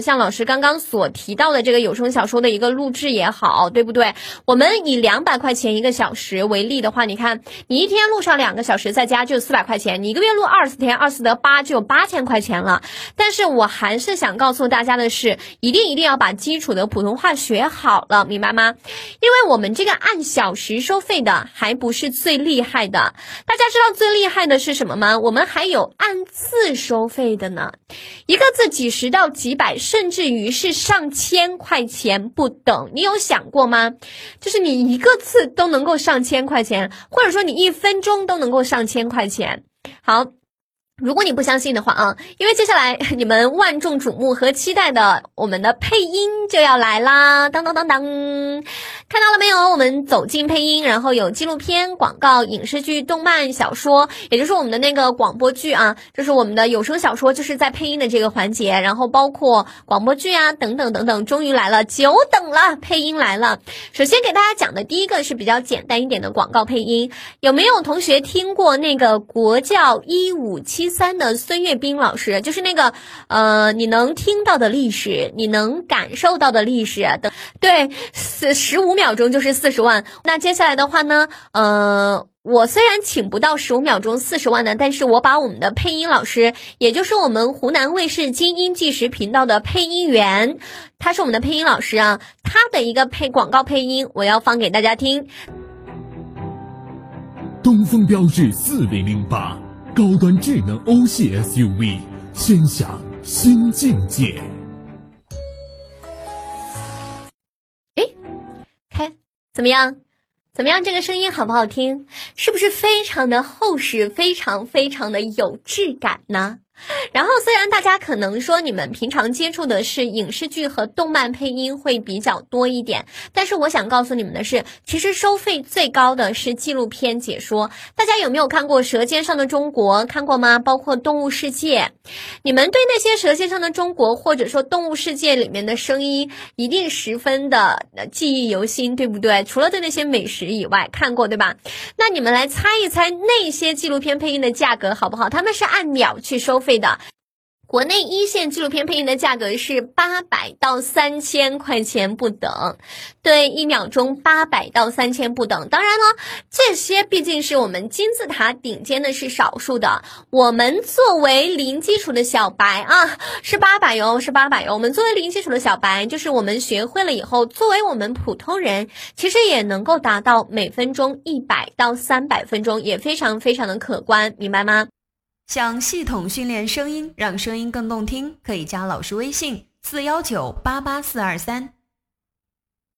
像老师刚刚所提到的这个有声小说的一个录制也好，对不对？我们以两百块钱一个小时为例的话，你看你一天录上两个小时，在家就四百块钱，你一个月录二十天，二四得八，就有八千块钱了。但是我还是想告诉大家的是，一定一定要把基础的普通话学好了，明白吗？因为我们这个按小时收费的还不是最厉害的，大家知道最厉害的是什么吗？我们还有按字收费的呢，一个字几十到几百。甚至于是上千块钱不等，你有想过吗？就是你一个字都能够上千块钱，或者说你一分钟都能够上千块钱。好。如果你不相信的话啊，因为接下来 你们万众瞩目和期待的我们的配音就要来啦！当当当当，看到了没有？我们走进配音，然后有纪录片、广告、影视剧、动漫、小说，也就是我们的那个广播剧啊，就是我们的有声小说，就是在配音的这个环节，然后包括广播剧啊等等等等，终于来了，久等了，配音来了。首先给大家讲的第一个是比较简单一点的广告配音，有没有同学听过那个国教一五七？三的孙岳斌老师，就是那个，呃，你能听到的历史，你能感受到的历史的，对，四十五秒秒钟就是四十万。那接下来的话呢，呃，我虽然请不到十五秒钟四十万的，但是我把我们的配音老师，也就是我们湖南卫视精英纪实频道的配音员，他是我们的配音老师啊，他的一个配广告配音，我要放给大家听。东风标致四零零八。高端智能欧系 SUV，先享新境界。怎么样？怎么样？这个声音好不好听？是不是非常的厚实，非常非常的有质感呢？然后，虽然大家可能说你们平常接触的是影视剧和动漫配音会比较多一点，但是我想告诉你们的是，其实收费最高的是纪录片解说。大家有没有看过《舌尖上的中国》？看过吗？包括《动物世界》，你们对那些《舌尖上的中国》或者说《动物世界》里面的声音一定十分的记忆犹新，对不对？除了对那些美食以外，看过对吧？那你们来猜一猜那些纪录片配音的价格好不好？他们是按秒去收费。的，国内一线纪录片配音的价格是八百到三千块钱不等，对，一秒钟八百到三千不等。当然了，这些毕竟是我们金字塔顶尖的，是少数的。我们作为零基础的小白啊，是八百哟，是八百哟。我们作为零基础的小白，就是我们学会了以后，作为我们普通人，其实也能够达到每分钟一百到三百分钟，也非常非常的可观，明白吗？想系统训练声音，让声音更动听，可以加老师微信：四幺九八八四二三。